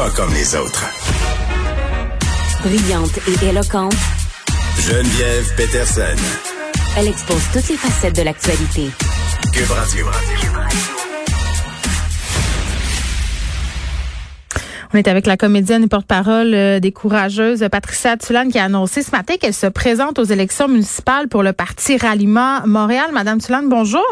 Pas comme les autres. Brillante et éloquente, Geneviève Peterson. elle expose toutes les facettes de l'actualité. Cube Radio. On est avec la comédienne et porte-parole euh, des courageuses, Patricia Tulane, qui a annoncé ce matin qu'elle se présente aux élections municipales pour le parti Ralliement Montréal. Madame Tulane, bonjour.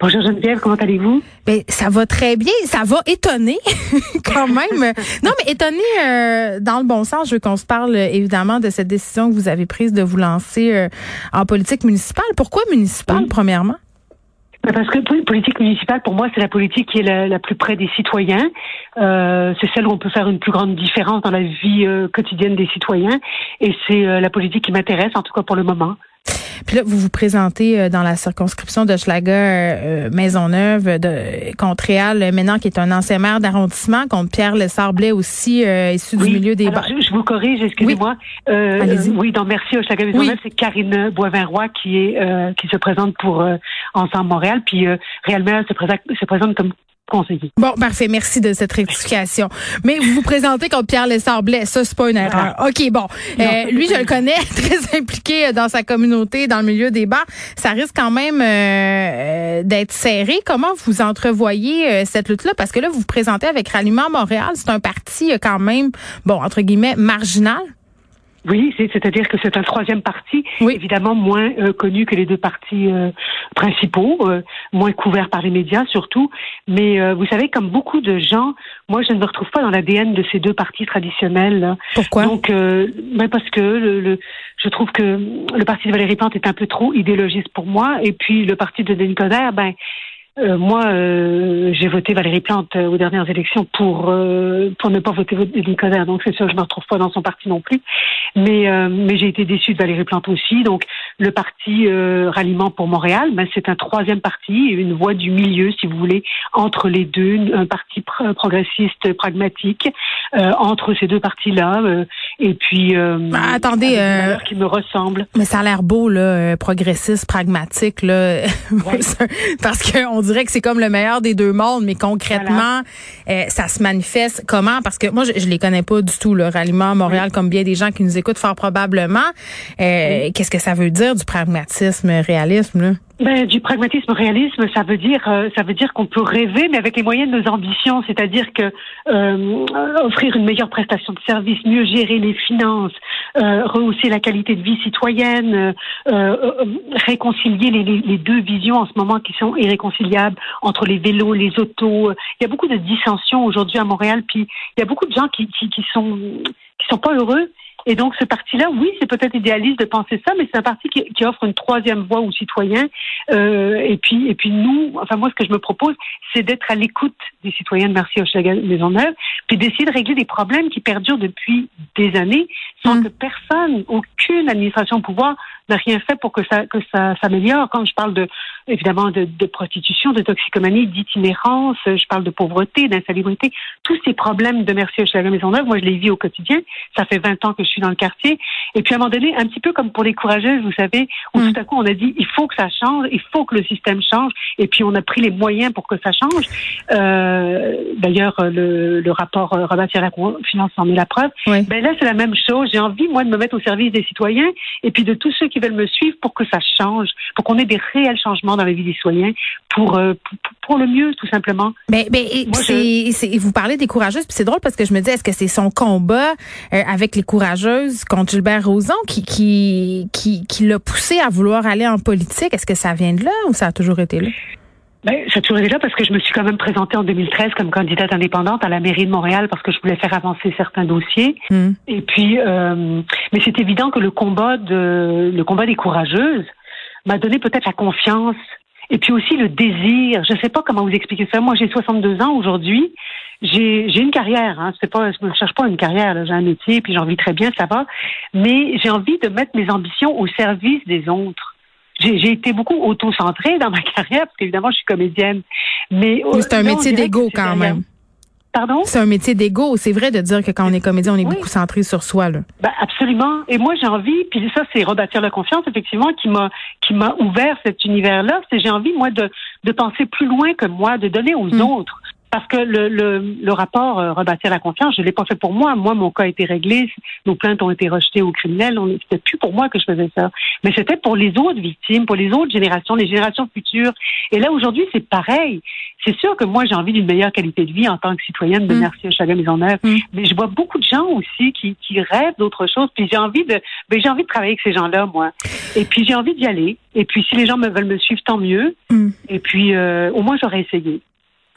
Bonjour Geneviève, comment allez-vous? Ben, ça va très bien. Ça va étonner quand même. non, mais étonner euh, dans le bon sens. Je veux qu'on se parle évidemment de cette décision que vous avez prise de vous lancer euh, en politique municipale. Pourquoi municipale, Oui. premièrement? Ben, Parce que pour- politique municipale, pour moi, c'est la politique qui est la, la plus près des citoyens. Euh, c'est celle où on peut faire une plus grande différence dans la vie euh, quotidienne des citoyens. Et c'est euh, la politique qui m'intéresse, en tout cas pour le moment. Puis là, vous vous présentez euh, dans la circonscription de Schlager euh, Maisonneuve de contre Réal euh, Ménard, qui est un ancien maire d'arrondissement, contre Pierre Lessard-Blais aussi, euh, issu du milieu des Alors, je, je vous corrige, excusez-moi. Euh, Allez-y. euh, oui, donc merci au Chaga Maisonneuve, Oui. c'est Karine Boivin-Roy qui est euh, qui se présente pour euh, Ensemble Montréal, puis euh, réellement se présente, se présente comme conseiller. Bon, parfait. Merci de cette rectification. Mais vous vous présentez contre Pierre Lessard-Blais. Ça, c'est pas une erreur. OK, bon. Euh, lui, je le connais, très impliqué euh, dans sa communauté, dans le milieu des bars. Ça risque quand même euh, euh, d'être serré. Comment vous entrevoyez euh, cette lutte-là? Parce que là, vous vous présentez avec Ralliement Montréal. C'est un parti euh, quand même, bon, entre guillemets, marginal. Oui, c'est- c'est-à-dire que c'est un troisième parti, Oui. évidemment moins euh, connu que les deux partis euh, principaux, euh, moins couvert par les médias surtout. Mais euh, vous savez, comme beaucoup de gens, moi je ne me retrouve pas dans l'ADN de ces deux partis traditionnels. là. Pourquoi? Donc, euh, ben parce que le, le- je trouve que le parti de Valérie Plante est un peu trop idéologiste pour moi, et puis le parti de Denis Coderre, ben euh, moi, euh, j'ai voté Valérie Plante euh, aux dernières élections pour euh, pour ne pas voter Coderre, donc c'est sûr je me retrouve pas dans son parti non plus. Mais euh, mais j'ai été déçue de Valérie Plante aussi, donc le parti euh, Ralliement pour Montréal, ben c'est un troisième parti, une voie du milieu, si vous voulez, entre les deux, un parti pr- progressiste pragmatique euh, entre ces deux partis-là, euh, et puis euh, Ben, attendez, euh, qui me ressemblent. Mais ça a l'air beau, là, progressiste, pragmatique, là. Parce qu'on dirait que c'est comme le meilleur des deux mondes, mais concrètement, euh, ça se manifeste comment? Parce que moi, je, je les connais pas du tout, le ralliement Montréal, comme bien des gens qui nous écoutent fort probablement. Euh, Qu'est-ce que ça veut dire du pragmatisme, réalisme, là? Ben, du pragmatisme réalisme, ça veut dire euh, ça veut dire qu'on peut rêver, mais avec les moyens de nos ambitions, c'est-à-dire que euh, offrir une meilleure prestation de service, mieux gérer les finances, euh, rehausser la qualité de vie citoyenne, euh, euh, réconcilier les, les- deux visions en ce moment qui sont irréconciliables entre les vélos, les autos. Il y a beaucoup de dissensions aujourd'hui à Montréal, puis il y a beaucoup de gens qui, qui, qui sont qui sont pas heureux. Et donc, ce parti-là, oui, c'est peut-être idéaliste de penser ça, mais c'est un parti qui, offre une troisième voie aux citoyens. Euh, et puis, et puis nous, enfin moi, ce que je me propose, c'est d'être à l'écoute des citoyens de Merci Hochelaga Maisonneuve, puis d'essayer de régler des problèmes qui perdurent depuis des années, sans Mm. que personne, aucune administration au pouvoir n'a rien fait pour que ça que ça s'améliore. Quand je parle de évidemment de, de prostitution, de toxicomanie, d'itinérance, je parle de pauvreté, d'insalubrité, tous ces problèmes de Merci Hochelaga Maisonneuve, moi je les vis au quotidien. Ça fait 20 ans que je suis dans le quartier. Et puis à un moment donné, un petit peu comme pour les courageuses, vous savez, où Mm. tout à coup on a dit il faut que ça change, il faut que le système change, et puis on a pris les moyens pour que ça change. Euh, D'ailleurs, le, le rapport euh, rebâtir la confiance en est la preuve. Oui. Ben là, c'est la même chose. J'ai envie, moi, de me mettre au service des citoyens et puis de tous ceux qui veulent me suivre pour que ça change, pour qu'on ait des réels changements dans la vie des citoyens, pour, euh, pour, pour le mieux, tout simplement. Moi, c'est- vous parlez des courageuses, puis c'est drôle parce que je me dis, est-ce que c'est son combat euh, avec les courageuses contre Gilbert Rozon qui qui qui, qui l'a poussé à vouloir aller en politique? Est-ce que ça vient de là ou ça a toujours été là? Ben, ça a toujours été là parce que je me suis quand même présentée en 2013 comme candidate indépendante à la mairie de Montréal parce que je voulais faire avancer certains dossiers. Hmm. Et puis, euh, mais c'est évident que le combat de le combat des courageuses m'a donné peut-être la confiance et puis aussi le désir. Je ne sais pas comment vous expliquer ça. Moi, j'ai 62 ans aujourd'hui. J'ai j'ai une carrière. Hein. C'est pas, je ne cherche pas une carrière. J'ai un métier, puis j'en vis très bien, ça va. Mais j'ai envie de mettre mes ambitions au service des autres. J'ai j'ai été beaucoup auto-centrée dans ma carrière parce qu'évidemment, je suis comédienne. Mais Oui, c'est un métier d'ego quand derrière- même. Pardon? C'est un métier d'ego. C'est vrai de dire que quand on est comédien, on est Oui. beaucoup centré sur soi. Là. Ben, absolument. Et moi, j'ai envie, puis ça, c'est rebâtir la confiance, effectivement, qui m'a qui m'a ouvert cet univers-là. C'est j'ai envie, moi, de, de penser plus loin que moi, de donner aux Mm. autres. Parce que le, le, le rapport euh, rebâtir la confiance, je l'ai pas fait pour moi. Moi, mon cas a été réglé, nos plaintes ont été rejetées aux criminels. C'était plus pour moi que je faisais ça, mais c'était pour les autres victimes, pour les autres générations, les générations futures. Et là, aujourd'hui, c'est pareil. C'est sûr que moi, j'ai envie d'une meilleure qualité de vie en tant que citoyenne de mm. Merci à chaque en œuvre. Mm. Mais je vois beaucoup de gens aussi qui, qui rêvent d'autre chose. Puis j'ai envie de, ben, j'ai envie de travailler avec ces gens-là, moi. Et puis j'ai envie d'y aller. Et puis si les gens me veulent me suivre, tant mieux. Mm. Et puis euh, au moins j'aurais essayé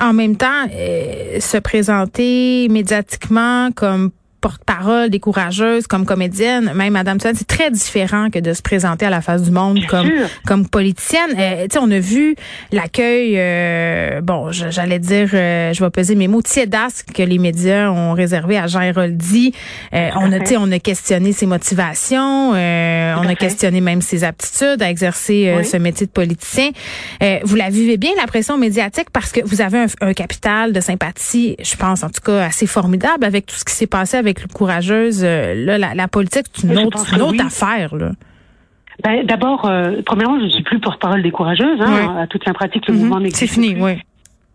en même temps, euh, se présenter médiatiquement comme porte-parole, des courageuses, comme comédienne, même Madame Tuan, c'est très différent que de se présenter à la face du monde comme comme politicienne. Euh, tu sais, on a vu l'accueil, euh, bon, j'allais dire, euh, je vais peser mes mots, tiédasque que les médias ont réservé à Jean Héroldi. Euh, on a, tu sais, on a questionné ses motivations, euh, on a questionné même ses aptitudes à exercer ce métier de politicien. vous la vivez bien la pression médiatique parce que vous avez un, un capital de sympathie, je pense en tout cas assez formidable avec tout ce qui s'est passé avec avec le courageuse, euh, là, la, politique, c'est une autre, affaire. Là. Ben, D'abord, euh, premièrement, je ne suis plus porte-parole des courageuses. Hein, À toute fin pratique, le mhm. mouvement C'est fini, oui.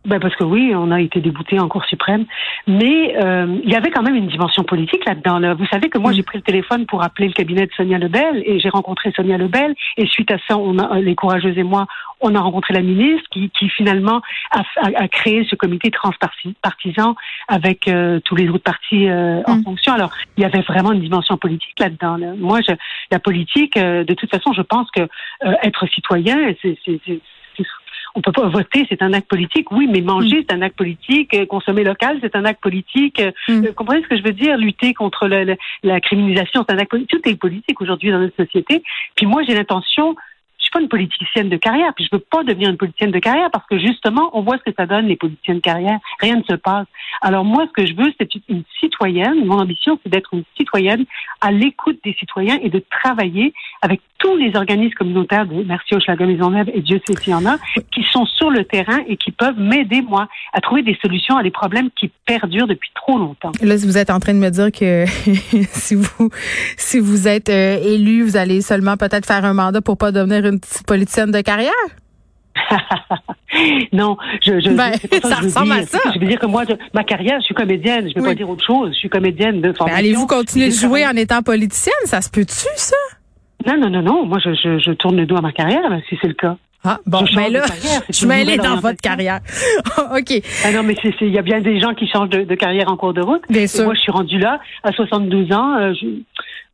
Ben parce que oui, on a été débouté en Cour suprême, mais euh, il y avait quand même une dimension politique là-dedans. Là. Vous savez que moi, mm. j'ai pris le téléphone pour appeler le cabinet de Sonia Lebel et j'ai rencontré Sonia Lebel. Et suite à ça, on a, les courageuses et moi, on a rencontré la ministre qui, qui finalement a, a, créé ce comité transpartisan avec euh, tous les autres partis euh, en mm. fonction. Alors, il y avait vraiment une dimension politique là-dedans. Là. Moi, je, la politique, euh, de toute façon, je pense que être citoyen, c'est on peut pas voter, c'est un acte politique. Oui, mais manger, mm. c'est un acte politique. Euh, consommer local, c'est un acte politique. Euh, mm. Vous comprenez ce que je veux dire? Lutter contre la criminalisation, c'est un acte politique. Tout est politique aujourd'hui dans notre société. Puis moi, j'ai l'intention une politicienne de carrière, puis je veux pas devenir une politicienne de carrière parce que justement, on voit ce que ça donne les politiciennes de carrière. Rien ne se passe. Alors moi, ce que je veux, c'est une citoyenne. Mon ambition, c'est d'être une citoyenne à l'écoute des citoyens et de travailler avec tous les organismes communautaires de Merci Maison Maisonneuve et Dieu sait s'il y en a, qui sont sur le terrain et qui peuvent m'aider, moi, à trouver des solutions à des problèmes qui perdurent depuis trop longtemps. Là, vous êtes en train de me dire que si vous si vous êtes euh, élu, vous allez seulement peut-être faire un mandat pour pas devenir une politicienne de carrière? non, je, je, ben, ça, ressemble à ça. Je veux dire que moi, ma carrière, je suis comédienne. Je ne vais pas dire autre chose. Je suis comédienne de formation. Allez-vous continuer de jouer en étant politicienne? Ça se peut-tu, ça? Non, non, non, non. Moi, je, je, je tourne le dos à ma carrière, si c'est le cas. Ah, bon, je ben là, je suis mêlée dans votre carrière. OK. Ah non, mais il y a bien des gens qui changent de, de carrière en cours de route. Bien sûr. Moi, je suis rendue là à 72 ans. Euh, je,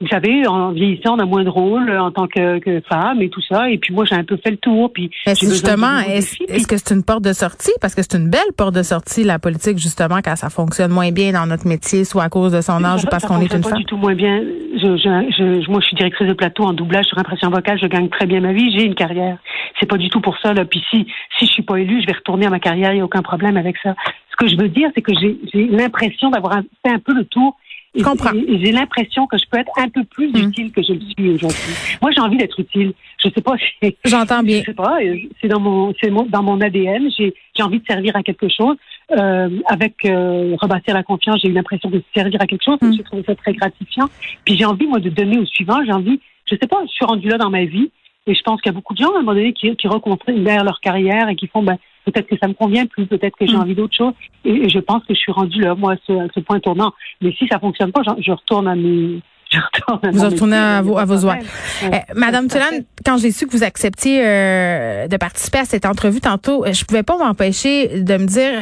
vous savez, en vieillissant, on a moins de rôle en tant que, femme et tout ça. Et puis moi, j'ai un peu fait le tour. Puis justement, est-ce que c'est une porte de sortie? Parce que c'est une belle porte de sortie, la politique, justement, quand ça fonctionne moins bien dans notre métier, soit à cause de son âge ou parce qu'on est une pas femme. du tout moins bien. Je, je, moi, je suis directrice de plateau en doublage sur impression vocale. Je gagne très bien ma vie. J'ai une carrière. C'est pas du tout pour ça. Là. Puis si, si je suis pas élue, je vais retourner à ma carrière. Il n'y a aucun problème avec ça. Ce que je veux dire, c'est que j'ai l'impression d'avoir fait un peu le tour je comprends. J'ai l'impression que je peux être un peu plus hmm. utile que je le suis aujourd'hui. Moi, j'ai envie d'être utile. Je sais pas si. J'entends bien. Je sais pas. C'est dans mon, c'est dans mon ADN. J'ai, j'ai envie de servir à quelque chose. Euh, avec euh, rebâtir la confiance, j'ai eu l'impression de servir à quelque chose. Mm. J'ai trouvé ça très gratifiant. Puis j'ai envie moi de donner au suivant. J'ai envie. Je sais pas. Je suis rendue là dans ma vie. Et je pense qu'il y a beaucoup de gens à un moment donné qui, qui derrière leur carrière et qui font ben, peut-être que ça me convient plus, peut-être que j'ai hmm. envie d'autre chose. Et, je pense que je suis rendue là, moi, à ce, ce point tournant. Mais si ça fonctionne pas, je, je retourne à mes vous retournez à vos, à vos oies. Euh, Madame Tulane, quand j'ai su que vous acceptiez euh, de participer à cette entrevue tantôt, euh, je pouvais pas m'empêcher de me dire,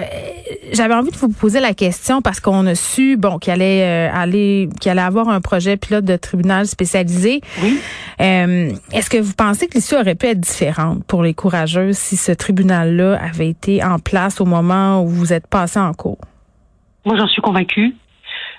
j'avais envie de vous poser la question parce qu'on a su, bon, qu'il allait aller, qu'il allait avoir un projet pilote de tribunal spécialisé. Oui. Est-ce que vous pensez que l'issue aurait pu être différente pour les courageuses si ce tribunal-là avait été en place au moment où vous êtes passé en cours? Moi, j'en suis convaincue.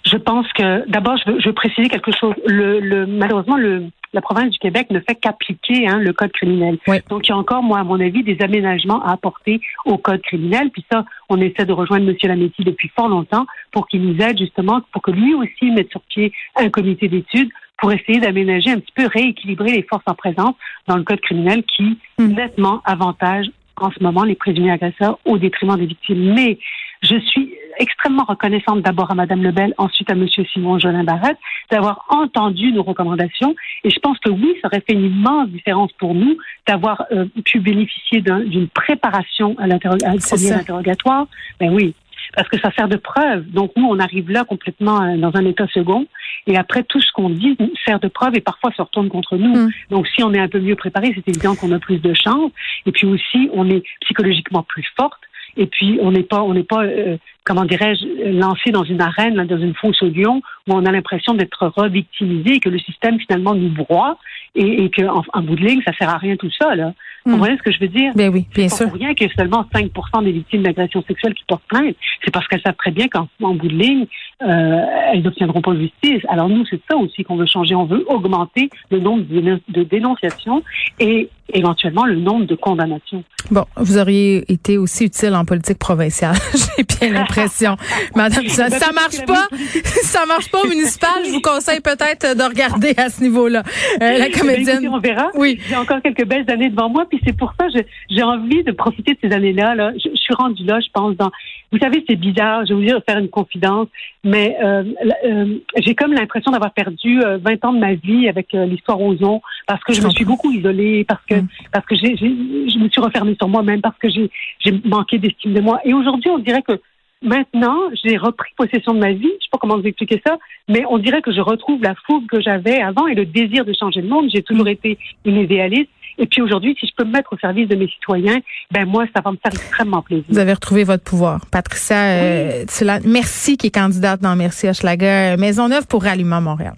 Je pense que d'abord, je veux, je veux préciser quelque chose. Le, le malheureusement, le, la province du Québec ne fait qu'appliquer hein, le code criminel. Donc, il y a encore, moi, à mon avis, des aménagements à apporter au code criminel. Puis ça, on essaie de rejoindre M. Lametti depuis fort longtemps pour qu'il nous aide justement, pour que lui aussi mette sur pied un comité d'études pour essayer d'aménager un petit peu, rééquilibrer les forces en présence dans le code criminel qui, hmm. nettement, avantage en ce moment les présumés agresseurs au détriment des victimes. Mais je suis extrêmement reconnaissante d'abord à Madame Lebel, ensuite à Monsieur Simon Jolin Barrette, d'avoir entendu nos recommandations. Et je pense que oui, ça aurait fait une immense différence pour nous d'avoir euh, pu bénéficier d'une préparation à, à premier interrogatoire. Ben oui, parce que ça sert de preuve. Donc nous, on arrive là complètement euh, dans un état second, et après tout ce qu'on dit sert de preuve et parfois se retourne contre nous. Mm. Donc si on est un peu mieux préparé, c'est évident qu'on a plus de chance, et puis aussi on est psychologiquement plus forte. Et puis on n'est pas, on n'est pas, euh, comment dirais-je, lancé dans une arène, là, dans une fosse au lion, où on a l'impression d'être revictimisé et que le système finalement nous broie et, et qu'en en, bout de ligne, ça sert à rien tout ça. Là. Vous Mm. comprenez ce que je veux dire? Ben oui, bien sûr. pour rien qu'il y a seulement 5 des victimes d'agressions sexuelles qui portent plainte. C'est parce qu'elles savent très bien qu'en en bout de ligne, euh, elles n'obtiendront pas justice. Alors nous, c'est ça aussi qu'on veut changer. On veut augmenter le nombre de dénon- de dénonciations et éventuellement le nombre de condamnations. Bon, vous auriez été aussi utile en politique provinciale, j'ai bien l'impression. Madame, ça, ça marche pas, ça marche pas au municipal, je vous conseille peut-être de regarder à ce niveau-là. Euh, la Ben, comédienne. écoutez, on verra. Oui. J'ai encore quelques belles années devant moi, puis c'est pour ça que j'ai envie de profiter de ces années-là. Là. Je, je suis rendue là, je pense, dans... Vous savez, c'est bizarre, je vais vous dire, faire une confidence, mais euh, euh, j'ai comme l'impression d'avoir perdu euh, 20 ans de ma vie avec euh, l'histoire Ozon, parce que je, Je me suis beaucoup isolée, parce que Mm. parce que j'ai- je me suis refermée sur moi-même, parce que j'ai, j'ai manqué d'estime de moi. Et aujourd'hui, on dirait que maintenant, j'ai repris possession de ma vie. Je sais pas comment vous expliquer ça, mais on dirait que je retrouve la fougue que j'avais avant et le désir de changer le monde. J'ai toujours été une idéaliste. Et puis aujourd'hui, si je peux me mettre au service de mes citoyens, ben moi, ça va me faire extrêmement plaisir. Vous avez retrouvé votre pouvoir. Patricia euh, Tulane, merci qui est candidate dans Merci Hochelaga, Maisonneuve pour Rallument Montréal.